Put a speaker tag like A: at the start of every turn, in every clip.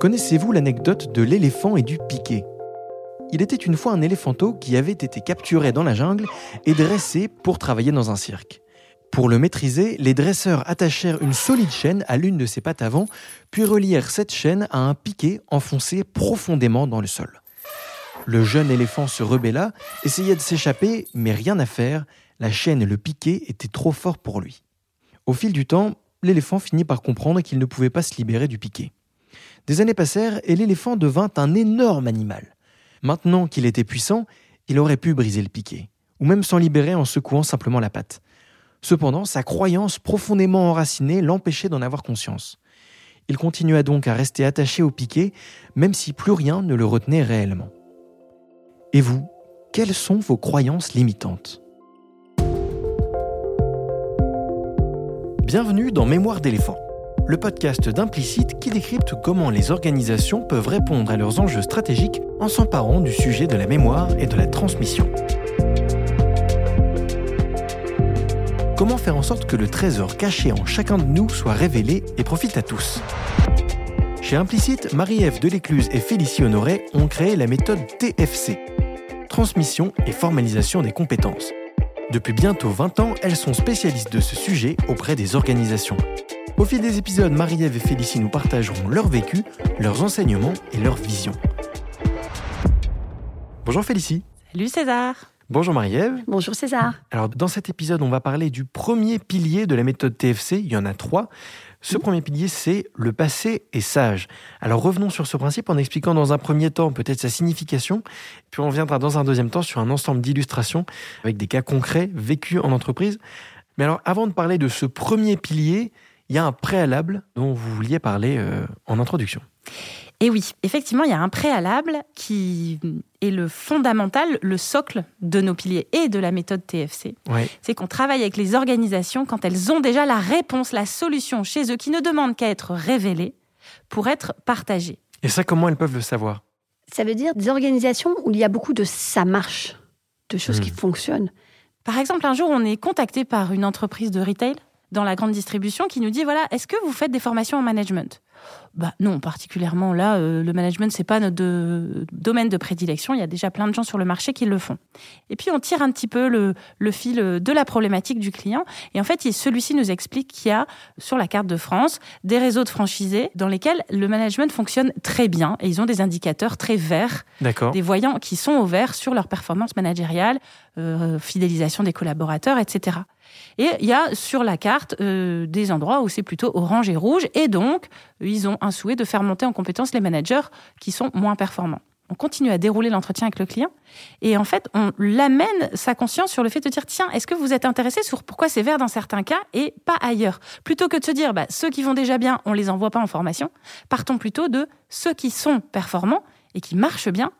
A: Connaissez-vous l'anecdote de l'éléphant et du piquet Il était une fois un éléphanteau qui avait été capturé dans la jungle et dressé pour travailler dans un cirque. Pour le maîtriser, les dresseurs attachèrent une solide chaîne à l'une de ses pattes avant, puis relièrent cette chaîne à un piquet enfoncé profondément dans le sol. Le jeune éléphant se rebella, essayait de s'échapper, mais rien à faire, la chaîne et le piquet étaient trop forts pour lui. Au fil du temps, l'éléphant finit par comprendre qu'il ne pouvait pas se libérer du piquet. Des années passèrent et l'éléphant devint un énorme animal. Maintenant qu'il était puissant, il aurait pu briser le piquet, ou même s'en libérer en secouant simplement la patte. Cependant, sa croyance profondément enracinée l'empêchait d'en avoir conscience. Il continua donc à rester attaché au piquet, même si plus rien ne le retenait réellement. Et vous, quelles sont vos croyances limitantes? Bienvenue dans Mémoire d'éléphant, le podcast d'Implicite qui décrypte comment les organisations peuvent répondre à leurs enjeux stratégiques en s'emparant du sujet de la mémoire et de la transmission. Comment faire en sorte que le trésor caché en chacun de nous soit révélé et profite à tous? Chez Implicite, Marie-Ève Delécluse et Félicie Honoré ont créé la méthode TFC, Transmission et Formalisation des compétences. Depuis bientôt 20 ans, elles sont spécialistes de ce sujet auprès des organisations. Au fil des épisodes, Marie-Ève et Félicie nous partageront leur vécu, leurs enseignements et leurs visions. Bonjour Félicie.
B: Salut César.
A: Bonjour Marie-Ève.
C: Bonjour César.
A: Alors dans cet épisode, on va parler du premier pilier de la méthode TFC. Il y en a trois. Ce premier pilier, c'est le passé est sage. Alors revenons sur ce principe en expliquant dans un premier temps peut-être sa signification, puis on viendra dans un deuxième temps sur un ensemble d'illustrations avec des cas concrets vécus en entreprise. Mais alors avant de parler de ce premier pilier, il y a un préalable dont vous vouliez parler euh, en introduction.
B: Et oui, effectivement, il y a un préalable qui est le fondamental, le socle de nos piliers et de la méthode TFC. C'est qu'on travaille avec les organisations quand elles ont déjà la réponse, la solution chez eux, qui ne demandent qu'à être révélée pour être partagée.
A: Et ça, comment elles peuvent le savoir?
C: Ça veut dire des organisations où il y a beaucoup de ça marche, de choses qui hmm. fonctionnent.
B: Par exemple, un jour, on est contacté par une entreprise de retail dans la grande distribution qui nous dit voilà, est-ce que vous faites des formations en management? Bah non, particulièrement là, euh, le management c'est pas notre domaine de prédilection. Il y a déjà plein de gens sur le marché qui le font. Et puis on tire un petit peu le, le fil de la problématique du client. Et en fait, celui-ci nous explique qu'il y a sur la carte de France des réseaux de franchisés dans lesquels le management fonctionne très bien et ils ont des indicateurs très verts, des voyants qui sont au vert sur leur performance managériale, euh, fidélisation des collaborateurs, etc. Et il y a sur la carte euh, des endroits où c'est plutôt orange et rouge. Et donc, ils ont un souhait de faire monter en compétence les managers qui sont moins performants. On continue à dérouler l'entretien avec le client et en fait, on l'amène sa conscience sur le fait de dire tiens, est-ce que vous êtes intéressé sur pourquoi c'est vert dans certains cas et pas ailleurs? Plutôt que de se dire bah, ceux qui vont déjà bien, on les envoie pas en formation, partons plutôt de ceux qui sont performants et qui marchent bien.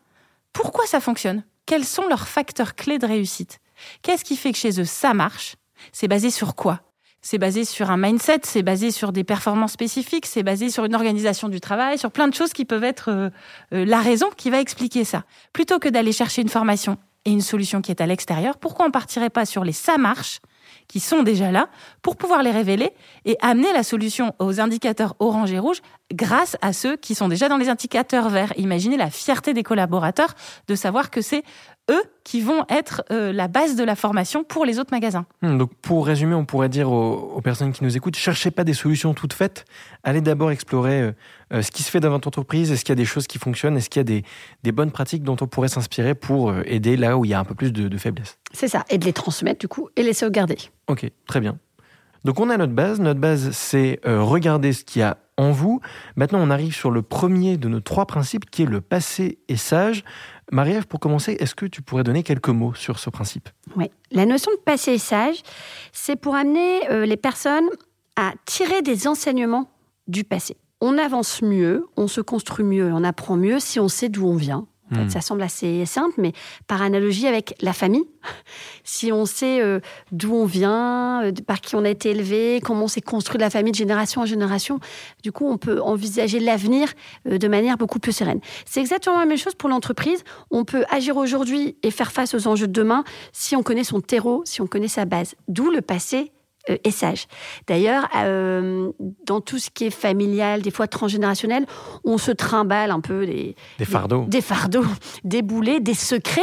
B: Pourquoi ça fonctionne? Quels sont leurs facteurs clés de réussite? Qu'est-ce qui fait que chez eux ça marche? C'est basé sur quoi? C'est basé sur un mindset, c'est basé sur des performances spécifiques, c'est basé sur une organisation du travail, sur plein de choses qui peuvent être euh, euh, la raison qui va expliquer ça. Plutôt que d'aller chercher une formation et une solution qui est à l'extérieur, pourquoi on partirait pas sur les ça marche qui sont déjà là pour pouvoir les révéler et amener la solution aux indicateurs orange et rouge grâce à ceux qui sont déjà dans les indicateurs verts. Imaginez la fierté des collaborateurs de savoir que c'est eux qui vont être euh, la base de la formation pour les autres magasins.
A: Hmm, donc pour résumer, on pourrait dire aux, personnes qui nous écoutent, cherchez pas des solutions toutes faites, allez d'abord explorer euh, euh, ce qui se fait dans votre entreprise, est-ce qu'il y a des choses qui fonctionnent, est-ce qu'il y a des, bonnes pratiques dont on pourrait s'inspirer pour aider là où il y a un peu plus de, de faiblesse?
C: C'est ça, et de les transmettre du coup et les sauvegarder.
A: Ok, très bien. Donc on a notre base, notre base c'est regarder ce qu'il y a en vous. Maintenant on arrive sur le premier de nos trois principes qui est le passé et sage. Marie-Ève, pour commencer, est-ce que tu pourrais donner quelques mots sur ce principe?
C: Oui. La notion de passé sage, c'est pour amener euh, les personnes à tirer des enseignements du passé. On avance mieux, on se construit mieux, on apprend mieux si on sait d'où on vient, Hmm. ça semble assez simple, mais par analogie avec la famille, si on sait euh, d'où on vient, euh, par qui on a été élevé, comment on s'est construit la famille de génération en génération, du coup, on peut envisager l'avenir euh, de manière beaucoup plus sereine. C'est exactement la même chose pour l'entreprise. On peut agir aujourd'hui et faire face aux enjeux de demain si on connaît son terreau, si on connaît sa base. D'où le passé euh, et sage. D'ailleurs, euh, dans tout ce qui est familial, des fois transgénérationnel, on se trimballe un peu des,
A: Des fardeaux.
C: des, fardeaux, des boulets, des secrets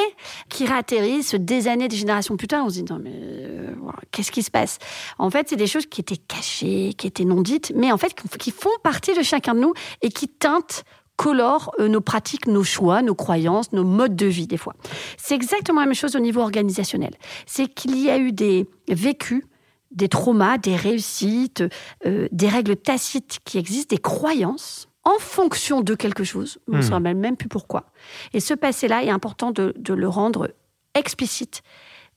C: qui réatterrissent des années, des générations plus tard. On se dit non mais euh, voilà, qu'est-ce qui se passe? En fait, c'est des choses qui étaient cachées, qui étaient non dites, mais en fait qui font partie de chacun de nous et qui teintent colorent euh, nos pratiques, nos choix, nos croyances, nos modes de vie des fois. C'est exactement la même chose au niveau organisationnel. C'est qu'il y a eu des vécus, des traumas, des réussites, euh, des règles tacites qui existent, des croyances en fonction de quelque chose. On ne se rappelle même plus pourquoi. Et ce passé-là est important de, de le rendre explicite,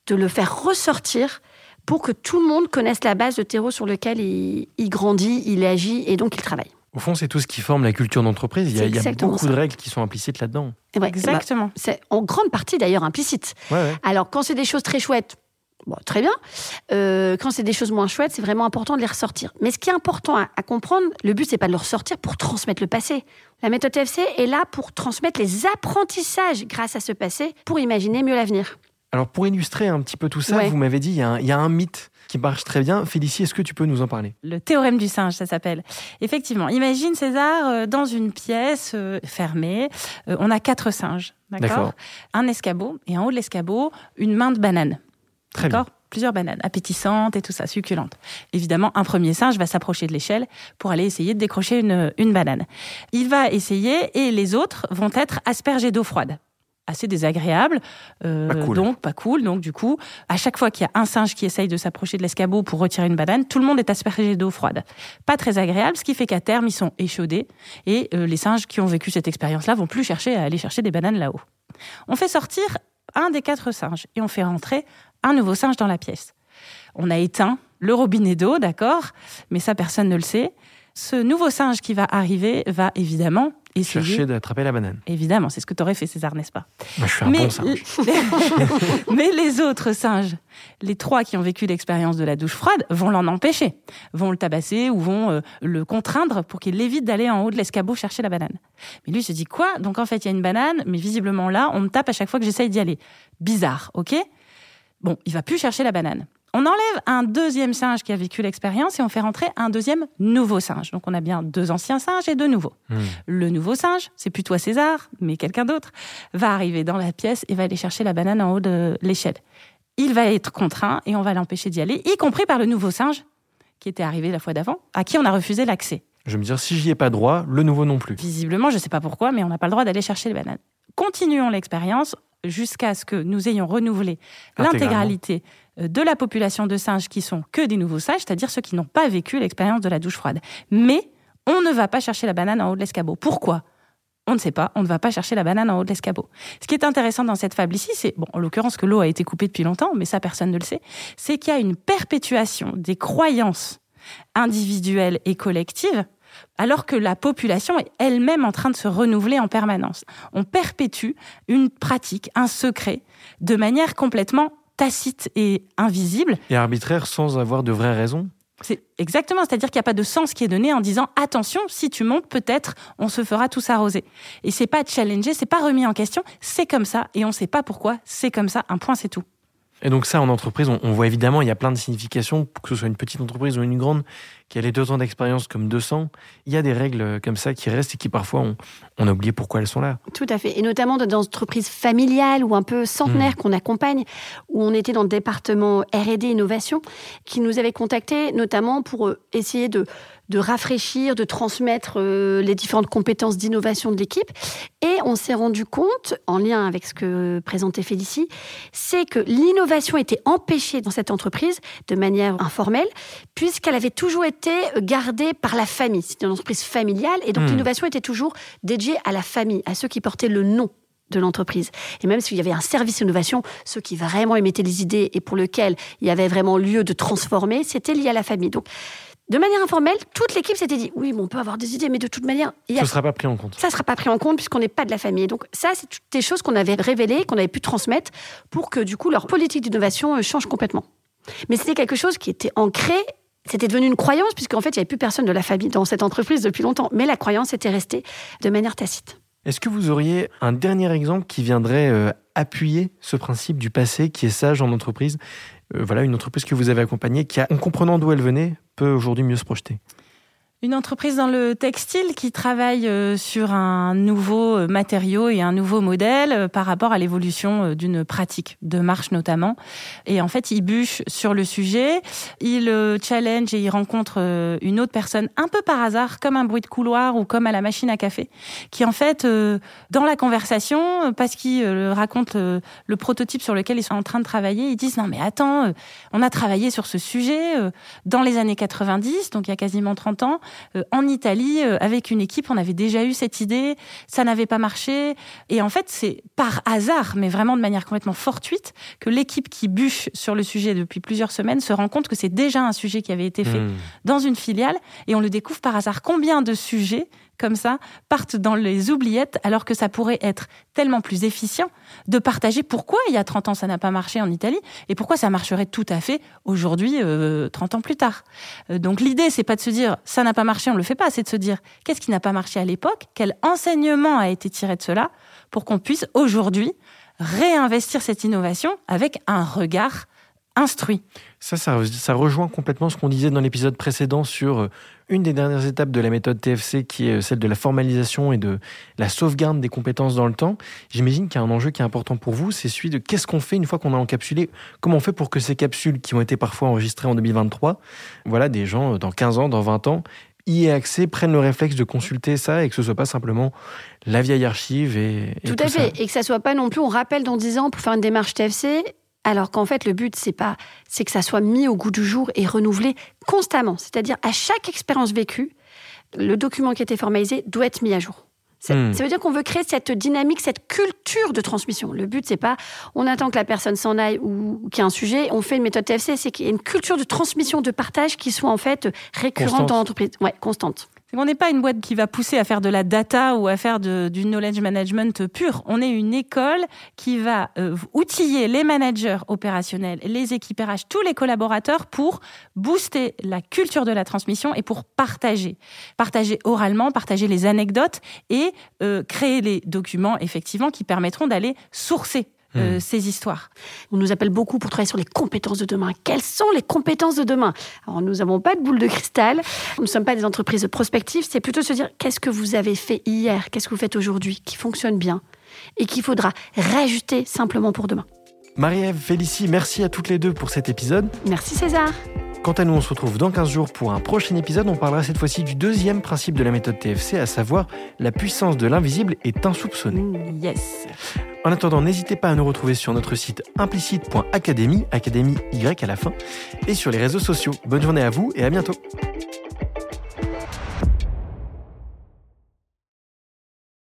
C: de le faire ressortir pour que tout le monde connaisse la base de terreau sur lequel il, il grandit, il agit et donc il travaille.
A: Au fond, c'est tout ce qui forme la culture d'entreprise. Il y a,
C: C'est
A: il y a
C: exactement
A: beaucoup
C: ça.
A: de règles qui sont implicites là-dedans.
C: Et ouais, bah,
B: Exactement.
C: c'est en grande partie d'ailleurs implicite.
A: Ouais, ouais.
C: Alors, quand c'est des choses très chouettes, bon, très bien. Euh, quand c'est des choses moins chouettes, c'est vraiment important de les ressortir. Mais ce qui est important à, à comprendre, le but, c'est pas de le ressortir pour transmettre le passé. La méthode TFC est là pour transmettre les apprentissages grâce à ce passé pour imaginer mieux l'avenir.
A: Alors, pour illustrer un petit peu tout ça,
C: Ouais.
A: vous m'avez dit, il y, a un, il y a un mythe qui marche très bien. Félicie, est-ce que tu peux nous en parler?
B: Le théorème du singe, ça s'appelle. Effectivement, imagine César euh, dans une pièce euh, fermée. Euh, on a quatre singes,
A: D'accord?
B: d'accord Un escabeau et en haut de l'escabeau, une main de banane.
A: Très bien.
B: Plusieurs bananes, appétissantes et tout ça, succulentes. Évidemment, un premier singe va s'approcher de l'échelle pour aller essayer de décrocher une, une banane. Il va essayer et les autres vont être aspergés d'eau froide. Assez désagréable, euh,
A: Pas cool.
B: donc pas cool. Donc du coup, à chaque fois qu'il y a un singe qui essaye de s'approcher de l'escabeau pour retirer une banane, tout le monde est aspergé d'eau froide. Pas très agréable, ce qui fait qu'à terme ils sont échaudés et euh, les singes qui ont vécu cette expérience-là vont plus chercher à aller chercher des bananes là-haut. On fait sortir un des quatre singes et on fait rentrer un nouveau singe dans la pièce. On a éteint le robinet d'eau, d'accord, mais ça personne ne le sait. Ce nouveau singe qui va arriver va évidemment essayer.
A: Chercher d'attraper la banane.
B: Évidemment, c'est ce que t'aurais fait César, n'est-ce pas?
A: Moi, je suis un bon singe.
B: mais les autres singes, les trois qui ont vécu l'expérience de la douche froide, vont l'en empêcher, vont le tabasser ou vont euh, le contraindre pour qu'il évite d'aller en haut de l'escabeau chercher la banane. Mais lui se dit quoi? Donc en fait, il y a une banane, mais visiblement là, on me tape à chaque fois que j'essaye d'y aller. Bizarre, ok? Bon, il va plus chercher la banane. On enlève un deuxième singe qui a vécu l'expérience et on fait rentrer un deuxième nouveau singe. Donc on a bien deux anciens singes et deux nouveaux.
A: Hmm.
B: Le nouveau singe, c'est plus toi César, mais quelqu'un d'autre, va arriver dans la pièce et va aller chercher la banane en haut de l'échelle. Il va être contraint et on va l'empêcher d'y aller, y compris par le nouveau singe qui était arrivé la fois d'avant, à qui on a refusé l'accès.
A: Je vais me dire, si j'y ai pas droit, le nouveau non plus.
B: Visiblement, je ne sais pas pourquoi, mais on n'a pas le droit d'aller chercher les bananes. Continuons l'expérience jusqu'à ce que nous ayons renouvelé l'intégralité euh, de la population de singes qui sont que des nouveaux singes, c'est-à-dire ceux qui n'ont pas vécu l'expérience de la douche froide. Mais on ne va pas chercher la banane en haut de l'escabeau. Pourquoi? On ne sait pas, on ne va pas chercher la banane en haut de l'escabeau. Ce qui est intéressant dans cette fable ici, c'est, bon, en l'occurrence que l'eau a été coupée depuis longtemps, mais ça personne ne le sait, c'est qu'il y a une perpétuation des croyances individuelles et collectives alors que la population est elle-même en train de se renouveler en permanence. On perpétue une pratique, un secret, de manière complètement tacite et invisible.
A: Et arbitraire sans avoir de vraies raisons.
B: C'est exactement, c'est-à-dire qu'il n'y a pas de sens qui est donné en disant attention, si tu montes, peut-être on se fera tous arroser. Et c'est pas challengé, c'est pas remis en question, c'est comme ça et on ne sait pas pourquoi, c'est comme ça, un point c'est tout.
A: Et donc ça, en entreprise, on, on voit évidemment, il y a plein de significations, que ce soit une petite entreprise ou une grande, qui a les deux ans d'expérience comme 200. Il y a des règles comme ça qui restent et qui parfois, on, on a oublié pourquoi elles sont là.
C: Tout à fait. Et notamment dans des entreprises familiales ou un peu centenaires qu'on accompagne, où on était dans le département R&D Innovation, qui nous avait contactés notamment pour euh, essayer de, de rafraîchir, de transmettre euh, les différentes compétences d'innovation de l'équipe. Et on s'est rendu compte, en lien avec ce que présentait Félicie, c'est que l'innovation était empêchée dans cette entreprise de manière informelle, puisqu'elle avait toujours été gardée par la famille. C'était une entreprise familiale, et donc
A: Hmm.
C: l'innovation était toujours dédiée à la famille, à ceux qui portaient le nom de l'entreprise. Et même s'il y avait un service innovation, ceux qui vraiment émettaient les idées et pour lequel il y avait vraiment lieu de transformer, c'était lié à la famille. Donc, de manière informelle, toute l'équipe s'était dit, oui, mais on peut avoir des idées, mais de toute manière, il y a
A: Ce ne sera pas pris en compte.
C: ça ne sera pas pris en compte puisqu'on n'est pas de la famille. Donc ça, c'est toutes des choses qu'on avait révélées, qu'on avait pu transmettre pour que du coup leur politique d'innovation euh, change complètement. Mais c'était quelque chose qui était ancré, c'était devenu une croyance puisqu'en fait il n'y avait plus personne de la famille dans cette entreprise depuis longtemps. Mais la croyance était restée de manière tacite.
A: Est-ce que vous auriez un dernier exemple qui viendrait euh, appuyer ce principe du passé qui est sage en entreprise? Euh, Voilà, une entreprise que vous avez accompagnée qui, en comprenant d'où elle venait, peut aujourd'hui mieux se projeter.
B: Une entreprise dans le textile qui travaille euh, sur un nouveau euh, matériau et un nouveau modèle euh, par rapport à l'évolution d'une pratique de marche notamment. Et en fait, il bûche sur le sujet, il challenge et il rencontre une autre personne un peu par hasard, comme un bruit de couloir ou comme à la machine à café, qui en fait, dans la conversation, parce qu'il raconte le prototype sur lequel ils sont en train de travailler, ils disent non mais attends, on a travaillé sur ce sujet dans les années 90, donc il y a quasiment 30 ans. Euh, en Italie euh, avec une équipe. On avait déjà eu cette idée, ça n'avait pas marché. Et en fait, c'est par hasard, mais vraiment de manière complètement fortuite, que l'équipe qui bûche sur le sujet depuis plusieurs semaines se rend compte que c'est déjà un sujet qui avait été fait hmm. dans une filiale. Et on le découvre par hasard. Combien de sujets comme ça partent dans les oubliettes alors que ça pourrait être tellement plus efficient de partager pourquoi il y a 30 ans ça n'a pas marché en Italie et pourquoi ça marcherait tout à fait aujourd'hui 30 euh, ans plus tard. Euh, donc l'idée c'est pas de se dire ça n'a pas marché, on le fait pas, c'est de se dire qu'est-ce qui n'a pas marché à l'époque, quel enseignement a été tiré de cela pour qu'on puisse aujourd'hui réinvestir cette innovation avec un regard instruit.
A: Ça, ça, rejoint complètement ce qu'on disait dans l'épisode précédent sur euh, une des dernières étapes de la méthode TFC, qui est euh, celle de la formalisation et de la sauvegarde des compétences dans le temps. J'imagine qu'il y a un enjeu qui est important pour vous, c'est celui de qu'est-ce qu'on fait une fois qu'on a encapsulé, comment on fait pour que ces capsules qui ont été parfois enregistrées en 2023, voilà, des gens euh, dans 15 ans, dans 20 ans, y aient accès, prennent le réflexe de consulter ça et que ce soit pas simplement la vieille archive et,
C: tout, à fait et que ça soit pas non plus on rappelle dans 10 ans pour faire une démarche TFC alors qu'en fait, le but, c'est pas, c'est que ça soit mis au goût du jour et renouvelé constamment. C'est-à-dire, à chaque expérience vécue, le document qui a été formalisé doit être mis à jour. Ça, hmm. veut dire qu'on veut créer cette dynamique, cette culture de transmission. Le but, c'est pas on attend que la personne s'en aille ou, qu'il y ait un sujet, on fait une méthode TFC, c'est qu'il y ait une culture de transmission, de partage qui soit en fait récurrente dans l'entreprise. Ouais, constante.
B: On n'est pas une boîte qui va pousser à faire de la data ou à faire du knowledge management pur. On est une école qui va euh, outiller les managers opérationnels, les équipes RH, tous les collaborateurs pour booster la culture de la transmission et pour partager. Partager oralement, partager les anecdotes et euh, créer les documents effectivement qui permettront d'aller sourcer euh, hmm. ces histoires.
C: On nous appelle beaucoup pour travailler sur les compétences de demain. Quelles sont les compétences de demain? Alors, nous n'avons pas de boule de cristal. Nous ne sommes pas des entreprises prospectives. C'est plutôt se dire qu'est-ce que vous avez fait hier, qu'est-ce que vous faites aujourd'hui qui fonctionne bien et qu'il faudra rajouter simplement pour demain?
A: Marie-Ève, Félicie, merci à toutes les deux pour cet épisode.
C: Merci César.
A: Quant à nous, on se retrouve dans 15 jours pour un prochain épisode. On parlera cette fois-ci du deuxième principe de la méthode TFC, à savoir la puissance de l'invisible est insoupçonnée.
B: Mmh, yes.
A: En attendant, n'hésitez pas à nous retrouver sur notre site implicite.academy, académie Y à la fin, et sur les réseaux sociaux. Bonne journée à vous et à bientôt.